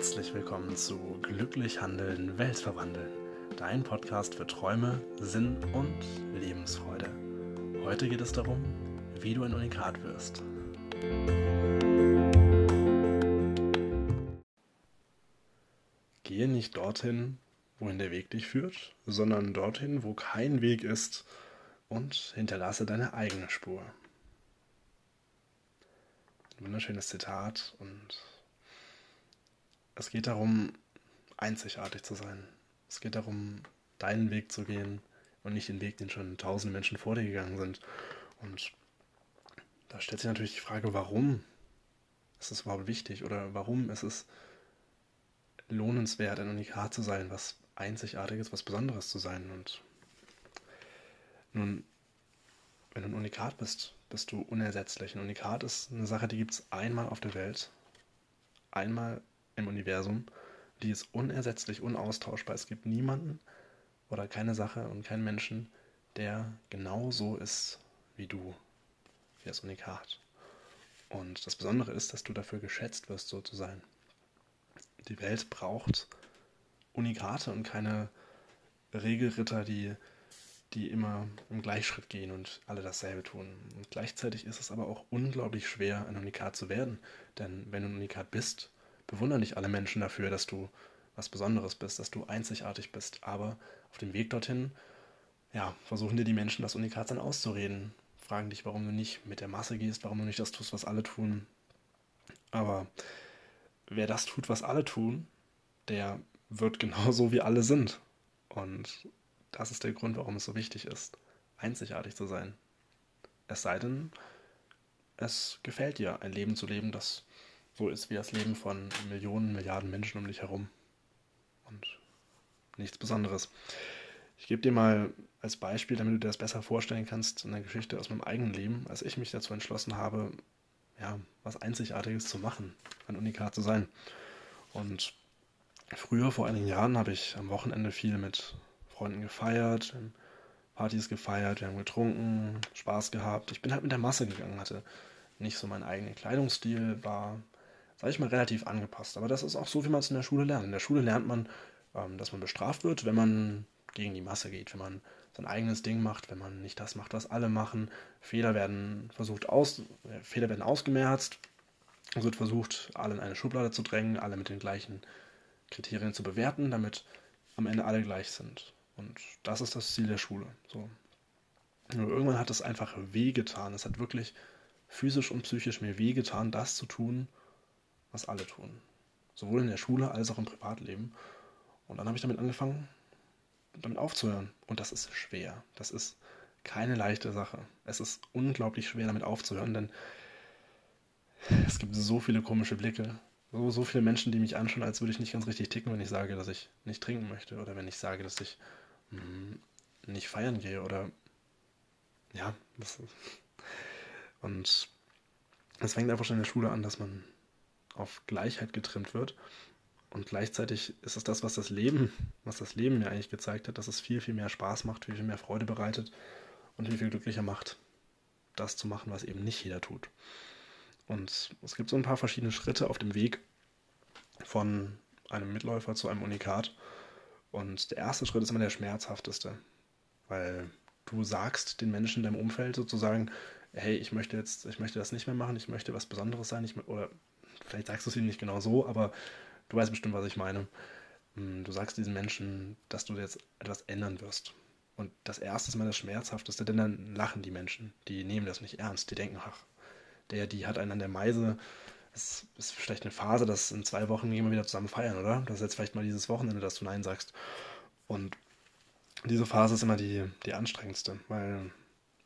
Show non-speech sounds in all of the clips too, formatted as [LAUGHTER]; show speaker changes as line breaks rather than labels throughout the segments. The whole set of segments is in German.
herzlich willkommen zu Glücklich Handeln, Welt verwandeln. Dein Podcast für Träume, Sinn und Lebensfreude. Heute geht es darum, wie du ein Unikat wirst. Gehe nicht dorthin, wohin der Weg dich führt, sondern dorthin, wo kein Weg ist und hinterlasse deine eigene Spur. Ein wunderschönes Zitat und es geht darum, einzigartig zu sein. Es geht darum, deinen Weg zu gehen und nicht den Weg, den schon tausende Menschen vor dir gegangen sind. Und da stellt sich natürlich die Frage, warum ist es überhaupt wichtig oder warum ist es lohnenswert, ein Unikat zu sein, was Einzigartiges, was Besonderes zu sein. Und nun, wenn du ein Unikat bist, bist du unersetzlich. Ein Unikat ist eine Sache, die gibt es einmal auf der Welt, einmal im Universum. Die ist unersetzlich, unaustauschbar. Es gibt niemanden oder keine Sache und keinen Menschen, der genau so ist wie du, wie das Unikat. Und das Besondere ist, dass du dafür geschätzt wirst, so zu sein. Die Welt braucht Unikate und keine Regelritter, die, die immer im Gleichschritt gehen und alle dasselbe tun. Und gleichzeitig ist es aber auch unglaublich schwer, ein Unikat zu werden. Denn wenn du ein Unikat bist, bewundern dich alle Menschen dafür, dass du was Besonderes bist, dass du einzigartig bist. Aber auf dem Weg dorthin, ja, versuchen dir die Menschen das Unikat dann auszureden. Fragen dich, warum du nicht mit der Masse gehst, warum du nicht das tust, was alle tun. Aber wer das tut, was alle tun, der wird genauso wie alle sind. Und das ist der Grund, warum es so wichtig ist, einzigartig zu sein. Es sei denn, es gefällt dir, ein Leben zu leben, das so ist wie das Leben von Millionen, Milliarden Menschen um dich herum. Und nichts Besonderes. Ich gebe dir mal als Beispiel, damit du dir das besser vorstellen kannst, eine Geschichte aus meinem eigenen Leben, als ich mich dazu entschlossen habe, ja, was Einzigartiges zu machen, ein Unikat zu sein. Und früher, vor einigen Jahren, habe ich am Wochenende viel mit Freunden gefeiert, Partys gefeiert, wir haben getrunken, Spaß gehabt. Ich bin halt mit der Masse gegangen, hatte nicht so meinen eigenen Kleidungsstil, war sage ich mal, relativ angepasst. Aber das ist auch so, wie man es in der Schule lernt. In der Schule lernt man, ähm, dass man bestraft wird, wenn man gegen die Masse geht, wenn man sein eigenes Ding macht, wenn man nicht das macht, was alle machen. Fehler werden versucht aus, äh, Fehler werden ausgemerzt. Es wird versucht, alle in eine Schublade zu drängen, alle mit den gleichen Kriterien zu bewerten, damit am Ende alle gleich sind. Und das ist das Ziel der Schule. So. Nur irgendwann hat es einfach wehgetan. Es hat wirklich physisch und psychisch mir wehgetan, das zu tun, was alle tun. Sowohl in der Schule als auch im Privatleben. Und dann habe ich damit angefangen, damit aufzuhören. Und das ist schwer. Das ist keine leichte Sache. Es ist unglaublich schwer, damit aufzuhören, denn es gibt so viele komische Blicke. So, so viele Menschen, die mich anschauen, als würde ich nicht ganz richtig ticken, wenn ich sage, dass ich nicht trinken möchte. Oder wenn ich sage, dass ich mh, hm, nicht feiern gehe. Oder ja, das, und es fängt einfach schon in der Schule an, dass man auf Gleichheit getrimmt wird. Und gleichzeitig ist es das, was das Leben, was das Leben mir eigentlich gezeigt hat, dass es viel, viel mehr Spaß macht, viel, viel mehr Freude bereitet und viel, viel glücklicher macht, das zu machen, was eben nicht jeder tut. Und es gibt so ein paar verschiedene Schritte auf dem Weg von einem Mitläufer zu einem Unikat. Und der erste Schritt ist immer der schmerzhafteste, weil du sagst den Menschen in deinem Umfeld sozusagen, hey, ich möchte jetzt, ich möchte das nicht mehr machen, ich möchte was Besonderes sein, ich, oder vielleicht sagst du es ihnen nicht genau so, aber du weißt bestimmt, was ich meine. Hm, du sagst diesen Menschen, dass du jetzt etwas ändern wirst. Und das erste ist mal das Schmerzhafteste, denn dann lachen die Menschen. Die nehmen das nicht ernst. Die denken, ach, der, die hat einen an der Meise. Es ist vielleicht eine Phase, dass in zwei Wochen gehen wir wieder zusammen feiern, oder? Das ist jetzt vielleicht mal dieses Wochenende, dass du Nein sagst. Und diese Phase ist immer die, die anstrengendste, weil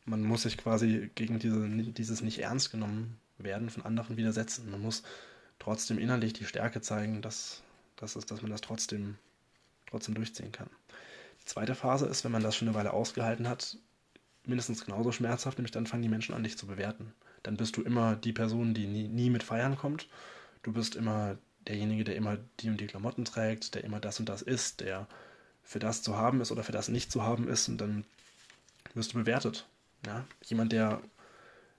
man muss sich quasi gegen diese, dieses nicht ernst genommen werden von anderen widersetzen. Man muss trotzdem innerlich die Stärke zeigen, dass, dass, es, dass man das trotzdem, trotzdem durchziehen kann. Die zweite Phase ist, wenn man das schon eine Weile ausgehalten hat, mindestens genauso schmerzhaft, nämlich dann fangen die Menschen an, dich zu bewerten. Dann bist du immer die Person, die nie, nie mit feiern kommt. Du bist immer derjenige, der immer die und die Klamotten trägt, der immer das und das ist, der für das zu haben ist oder für das nicht zu haben ist und dann wirst du bewertet. Ja? Jemand, der,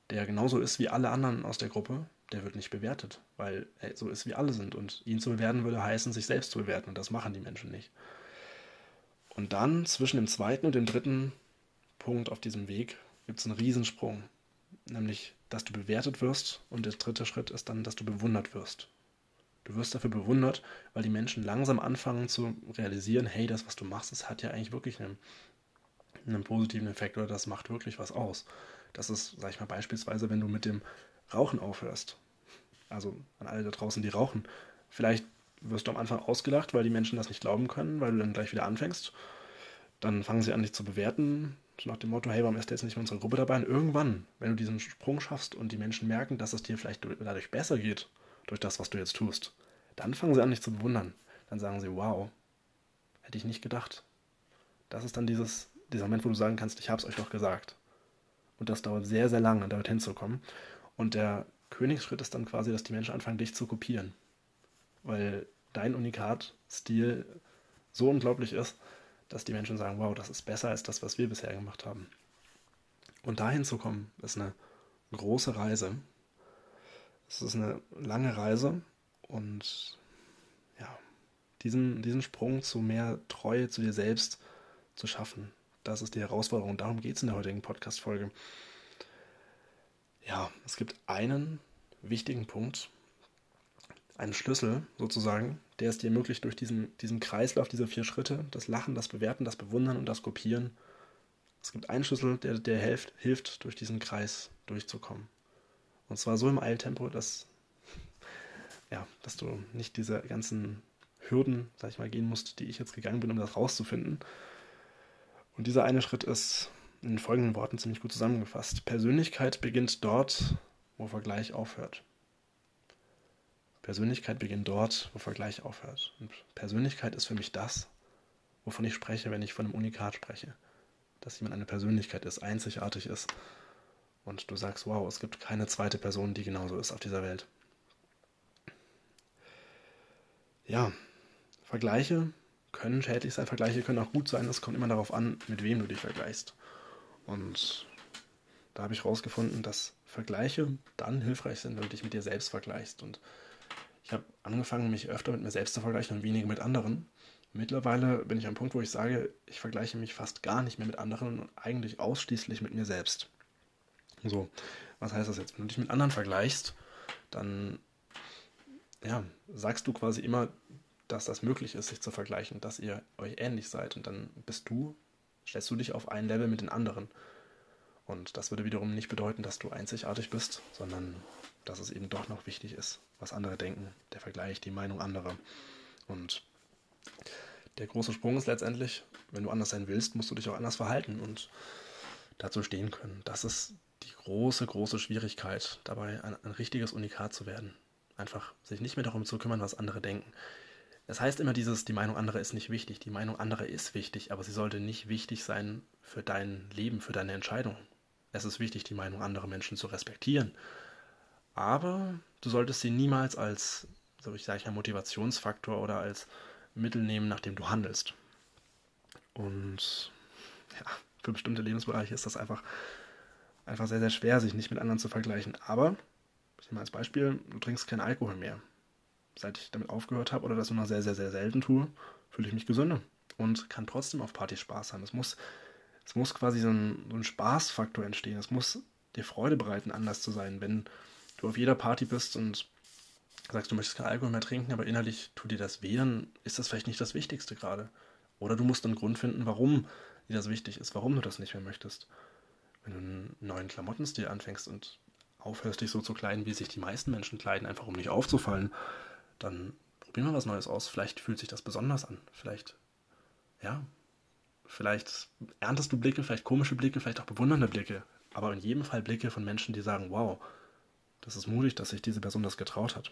der genauso ist wie alle anderen aus der Gruppe, der wird nicht bewertet, weil er so ist, wie alle sind. Und ihn zu bewerten würde heißen, sich selbst zu bewerten. Und das machen die Menschen nicht. Und dann zwischen dem zweiten und dem dritten Punkt auf diesem Weg gibt es einen Riesensprung. Nämlich, dass du bewertet wirst. Und der dritte Schritt ist dann, dass du bewundert wirst. Du wirst dafür bewundert, weil die Menschen langsam anfangen zu realisieren, hey, das, was du machst, das hat ja eigentlich wirklich einen, einen positiven Effekt oder das macht wirklich was aus. Das ist, sag ich mal, beispielsweise, wenn du mit dem Rauchen aufhörst. Also an alle da draußen, die rauchen. Vielleicht wirst du am Anfang ausgelacht, weil die Menschen das nicht glauben können, weil du dann gleich wieder anfängst. Dann fangen sie an, dich zu bewerten, nach dem Motto, hey, warum ist der jetzt nicht in unserer Gruppe dabei? Und irgendwann, wenn du diesen Sprung schaffst und die Menschen merken, dass es dir vielleicht dadurch besser geht, durch das, was du jetzt tust, dann fangen sie an, dich zu bewundern. Dann sagen sie, wow, hätte ich nicht gedacht. Das ist dann dieses, dieser Moment, wo du sagen kannst, ich habe es euch doch gesagt. Und das dauert sehr, sehr lange, damit hinzukommen. Und der Königsschritt ist dann quasi, dass die Menschen anfangen, dich zu kopieren. Weil dein Unikat-Stil so unglaublich ist, dass die Menschen sagen, wow, das ist besser als das, was wir bisher gemacht haben. Und dahin zu kommen, ist eine große Reise. Es ist eine lange Reise und ja, diesen, diesen Sprung zu mehr Treue zu dir selbst zu schaffen, das ist die Herausforderung. Darum geht es in der heutigen Podcast-Folge. Ja, es gibt einen wichtigen Punkt, einen Schlüssel sozusagen, der es dir ermöglicht, durch diesen, diesen Kreislauf dieser vier Schritte, das Lachen, das Bewerten, das Bewundern und das Kopieren, es gibt einen Schlüssel, der dir hilft, hilft, durch diesen Kreis durchzukommen. Und zwar so im Eiltempo, dass, [LAUGHS] ja, dass du nicht diese ganzen Hürden, sag ich mal, gehen musst, die ich jetzt gegangen bin, um das rauszufinden. Und dieser eine Schritt ist in den folgenden Worten ziemlich gut zusammengefasst. Persönlichkeit beginnt dort, wo Vergleich aufhört. Persönlichkeit beginnt dort, wo Vergleich aufhört. Und Persönlichkeit ist für mich das, wovon ich spreche, wenn ich von einem Unikat spreche. Dass jemand eine Persönlichkeit ist, einzigartig ist. Und du sagst, wow, es gibt keine zweite Person, die genauso ist auf dieser Welt. Ja, Vergleiche können schädlich sein, Vergleiche können auch gut sein. Es kommt immer darauf an, mit wem du dich vergleichst. Und da habe ich herausgefunden, dass Vergleiche dann hilfreich sind, wenn du dich mit dir selbst vergleichst. Und ich habe angefangen, mich öfter mit mir selbst zu vergleichen und weniger mit anderen. Mittlerweile bin ich am Punkt, wo ich sage, ich vergleiche mich fast gar nicht mehr mit anderen und eigentlich ausschließlich mit mir selbst. So, was heißt das jetzt? Wenn du dich mit anderen vergleichst, dann ja, sagst du quasi immer, dass das möglich ist, sich zu vergleichen, dass ihr euch ähnlich seid. Und dann bist du, stellst du dich auf ein Level mit den anderen. Und das würde wiederum nicht bedeuten, dass du einzigartig bist, sondern dass es eben doch noch wichtig ist, was andere denken, der Vergleich, die Meinung anderer. Und der große Sprung ist letztendlich, wenn du anders sein willst, musst du dich auch anders verhalten und dazu stehen können. Das ist die große, große Schwierigkeit, dabei ein, ein richtiges Unikat zu werden. Einfach sich nicht mehr darum zu kümmern, was andere denken. Es heißt immer dieses, die Meinung anderer ist nicht wichtig. Die Meinung anderer ist wichtig, aber sie sollte nicht wichtig sein für dein Leben, für deine Entscheidung. Es ist wichtig, die Meinung anderer Menschen zu respektieren aber du solltest sie niemals als, so ich sage mal, Motivationsfaktor oder als Mittel nehmen, nach dem du handelst. Und ja, für bestimmte Lebensbereiche ist das einfach, einfach sehr, sehr schwer, sich nicht mit anderen zu vergleichen. Aber, ich nehme als Beispiel, du trinkst keinen Alkohol mehr. Seit ich damit aufgehört habe oder das nur noch sehr, sehr, sehr selten tue, fühle ich mich gesünder und kann trotzdem auf Partys Spaß haben. Es muss, es muss quasi so ein, so ein Spaßfaktor entstehen. Es muss dir Freude bereiten, anders zu sein. Wenn du auf jeder Party bist und sagst, du möchtest keinen Alkohol mehr trinken, aber innerlich tut dir das weh, dann ist das vielleicht nicht das Wichtigste gerade. Oder du musst einen Grund finden, warum dir das wichtig ist, warum du das nicht mehr möchtest. Wenn du einen neuen Klamottenstil anfängst und aufhörst, dich so zu kleiden, wie sich die meisten Menschen kleiden, einfach um nicht aufzufallen, dann probier mal was Neues aus. Vielleicht fühlt sich das besonders an. Vielleicht, ja, vielleicht erntest du Blicke, vielleicht komische Blicke, vielleicht auch bewundernde Blicke. Aber in jedem Fall Blicke von Menschen, die sagen, wow, das ist mutig, dass sich diese Person das getraut hat.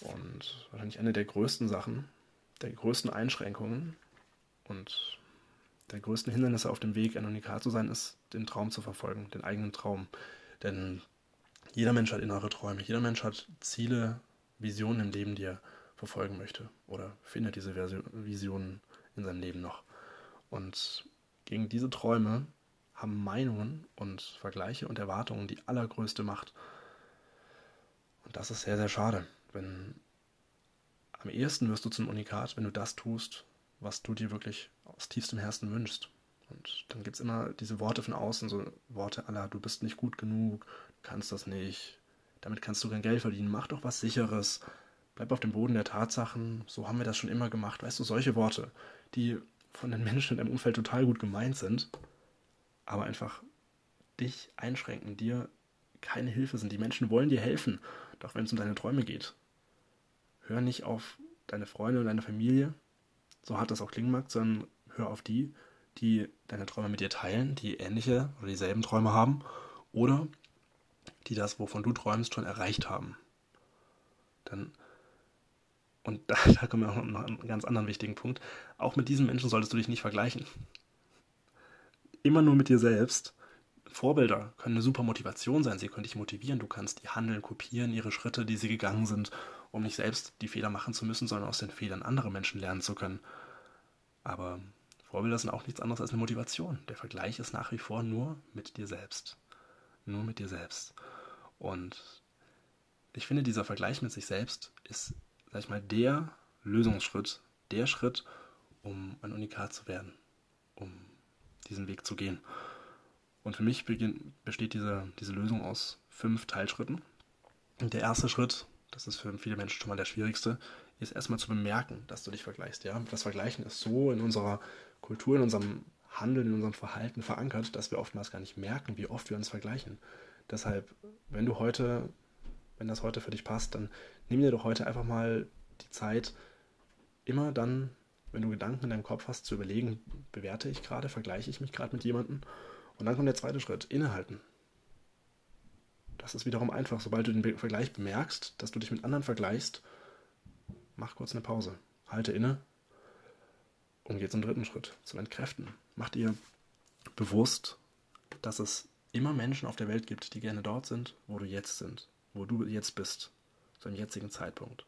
Und wahrscheinlich eine der größten Sachen, der größten Einschränkungen und der größten Hindernisse auf dem Weg, ein Unikat zu sein, ist, den Traum zu verfolgen, den eigenen Traum. Denn jeder Mensch hat innere Träume, jeder Mensch hat Ziele, Visionen im Leben, die er verfolgen möchte oder findet diese Visionen in seinem Leben noch. Und gegen diese Träume haben Meinungen und Vergleiche und Erwartungen die allergrößte Macht. Und das ist sehr, sehr schade. Wenn am ehesten wirst du zum Unikat, wenn du das tust, was du dir wirklich aus tiefstem Herzen wünschst. Und dann gibt es immer diese Worte von außen, so Worte aller, du bist nicht gut genug, du kannst das nicht, damit kannst du kein Geld verdienen, mach doch was Sicheres, bleib auf dem Boden der Tatsachen, so haben wir das schon immer gemacht. Weißt du, solche Worte, die von den Menschen in deinem Umfeld total gut gemeint sind, aber einfach dich einschränken, dir keine Hilfe sind. Die Menschen wollen dir helfen, doch wenn es um deine Träume geht. Hör nicht auf deine Freunde und deine Familie, so hart das auch klingen mag, sondern hör auf die, die deine Träume mit dir teilen, die ähnliche oder dieselben Träume haben oder die das, wovon du träumst, schon erreicht haben. Dann, und [LAUGHS] da, da kommen wir auch noch einen ganz anderen wichtigen Punkt, auch mit diesen Menschen solltest du dich nicht vergleichen. Immer nur mit dir selbst. Vorbilder können eine super Motivation sein, sie können dich motivieren, du kannst die handeln, kopieren, ihre Schritte, die sie gegangen sind, um nicht selbst die Fehler machen zu müssen, sondern aus den Fehlern anderer Menschen lernen zu können. Aber Vorbilder sind auch nichts anderes als eine Motivation. Der Vergleich ist nach wie vor nur mit dir selbst. Nur mit dir selbst. Und ich finde, dieser Vergleich mit sich selbst ist, sag ich mal, der Lösungsschritt, der Schritt, um ein Unikat zu werden, um diesen Weg zu gehen. Und für mich besteht diese, diese Lösung aus fünf Teilschritten. Und der erste Schritt, das ist für viele Menschen schon mal der schwierigste, ist erstmal zu bemerken, dass du dich vergleichst. Ja? Das Vergleichen ist so in unserer Kultur, in unserem Handeln, in unserem Verhalten verankert, dass wir oftmals gar nicht merken, wie oft wir uns vergleichen. Deshalb, wenn du heute, wenn das heute für dich passt, dann nimm dir doch heute einfach mal die Zeit, immer dann, wenn du Gedanken in deinem Kopf hast, zu überlegen, bewerte ich gerade, vergleiche ich mich gerade mit jemandem. Und dann kommt der zweite Schritt, innehalten. Das ist wiederum einfach. Sobald du den Vergleich bemerkst, dass du dich mit anderen vergleichst, mach kurz eine Pause. Halte inne, und geht zum dritten Schritt, zum Entkräften. Mach dir bewusst, dass es immer Menschen auf der Welt gibt, die gerne dort sind, wo du jetzt sind, wo du jetzt bist, zu einem jetzigen Zeitpunkt.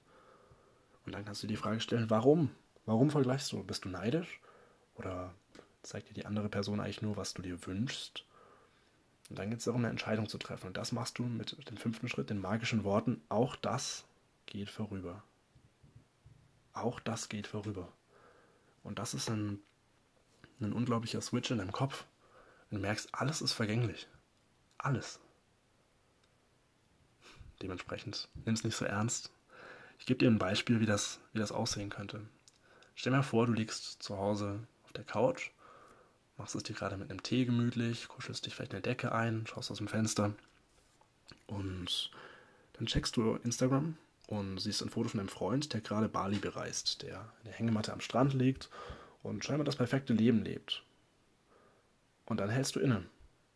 Und dann kannst du die Frage stellen, warum? Warum vergleichst du? Bist du neidisch? Oder zeigt dir die andere Person eigentlich nur, was du dir wünschst? Und dann geht es darum, eine Entscheidung zu treffen. Und das machst du mit dem fünften Schritt, den magischen Worten, auch das geht vorüber. Auch das geht vorüber. Und das ist ein, ein unglaublicher Switch in deinem Kopf. Und du merkst, alles ist vergänglich. Alles. Dementsprechend nimm es nicht so ernst. Ich gebe dir ein Beispiel, wie das, wie das aussehen könnte. Stell dir mal vor, du liegst zu Hause auf der Couch, machst es dir gerade mit einem Tee gemütlich, kuschelst dich vielleicht in eine Decke ein, schaust aus dem Fenster und dann checkst du Instagram und siehst ein Foto von einem Freund, der gerade Bali bereist, der in der Hängematte am Strand liegt und scheinbar das perfekte Leben lebt. Und dann hältst du inne,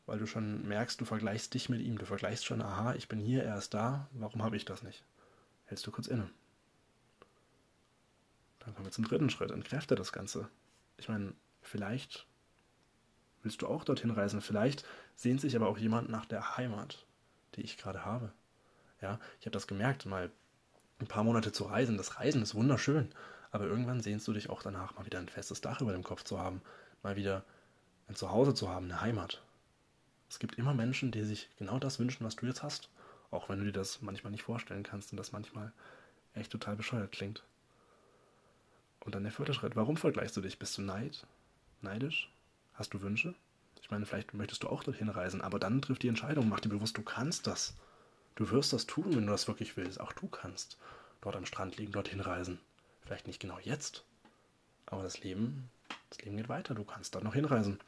weil du schon merkst, du vergleichst dich mit ihm, du vergleichst schon, aha, ich bin hier, er ist da, warum habe ich das nicht? Hältst du kurz inne. Dann kommen wir zum dritten Schritt, entkräfte das Ganze. Ich meine, vielleicht willst du auch dorthin reisen, vielleicht sehnt sich aber auch jemand nach der Heimat, die ich gerade habe. Ja, ich habe das gemerkt, mal ein paar Monate zu reisen. Das Reisen ist wunderschön, aber irgendwann sehnst du dich auch danach, mal wieder ein festes Dach über dem Kopf zu haben, mal wieder ein Zuhause zu haben, eine Heimat. Es gibt immer Menschen, die sich genau das wünschen, was du jetzt hast, auch wenn du dir das manchmal nicht vorstellen kannst und das manchmal echt total bescheuert klingt. Und dann der vierte Schritt. Warum vergleichst du dich? Bist du neid? Neidisch? Hast du Wünsche? Ich meine, vielleicht möchtest du auch dorthin reisen, aber dann trifft die Entscheidung, mach dir bewusst, du kannst das. Du wirst das tun, wenn du das wirklich willst. Auch du kannst dort am Strand liegen, dorthin reisen. Vielleicht nicht genau jetzt, aber das Leben, das Leben geht weiter. Du kannst dort noch hinreisen.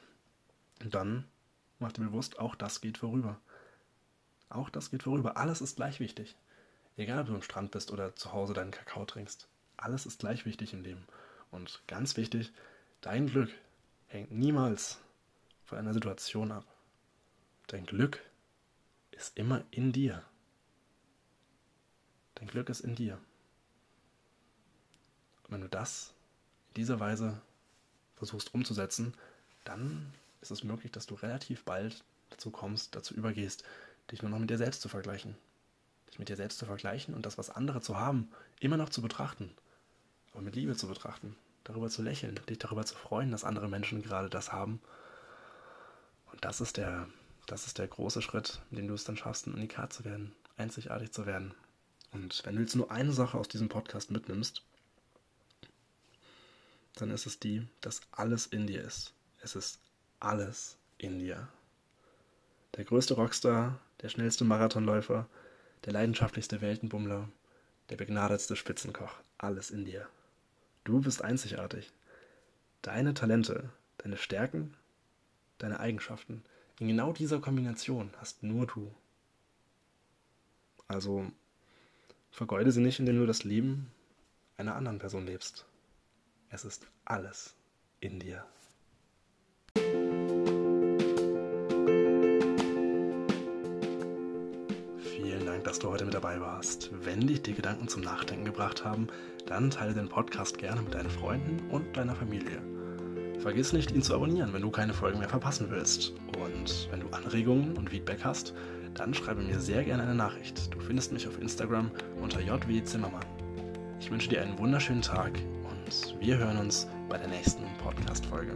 Und dann mach dir bewusst, auch das geht vorüber. Auch das geht vorüber. Alles ist gleich wichtig. Egal, ob du am Strand bist oder zu Hause deinen Kakao trinkst. Alles ist gleich wichtig im Leben. Und ganz wichtig, dein Glück hängt niemals von einer Situation ab. Dein Glück ist immer in dir. Dein Glück ist in dir. Und wenn du das in dieser Weise versuchst umzusetzen, dann ist es möglich, dass du relativ bald dazu kommst, dazu übergehst, dich nur noch mit dir selbst zu vergleichen. Dich mit dir selbst zu vergleichen und das, was andere zu haben, immer noch zu betrachten. Aber mit Liebe zu betrachten. Darüber zu lächeln, dich darüber zu freuen, dass andere Menschen gerade das haben. Und das ist der, das ist der große Schritt, in dem du es dann schaffst, Unikat zu werden, einzigartig zu werden Und wenn du jetzt nur eine Sache aus diesem Podcast mitnimmst, dann ist es die, dass alles in dir ist. Es ist alles in dir. Der größte Rockstar, der schnellste Marathonläufer, der leidenschaftlichste Weltenbummler, der begnadetste Spitzenkoch, alles in dir. Du bist einzigartig. Deine Talente, deine Stärken, deine Eigenschaften, in genau dieser Kombination hast nur du. Also vergeude sie nicht, indem du das Leben einer anderen Person lebst. Es ist alles in dir. Vielen Dank, dass du heute mit dabei warst. Wenn dich die Gedanken zum Nachdenken gebracht haben, dann teile den Podcast gerne mit deinen Freunden und deiner Familie. Vergiss nicht, ihn zu abonnieren, wenn du keine Folgen mehr verpassen willst. Und wenn du Anregungen und Feedback hast, dann schreibe mir sehr gerne eine Nachricht. Du findest mich auf Instagram unter JW Zimmermann. Ich wünsche dir einen wunderschönen Tag und wir hören uns bei der nächsten Podcast-Folge.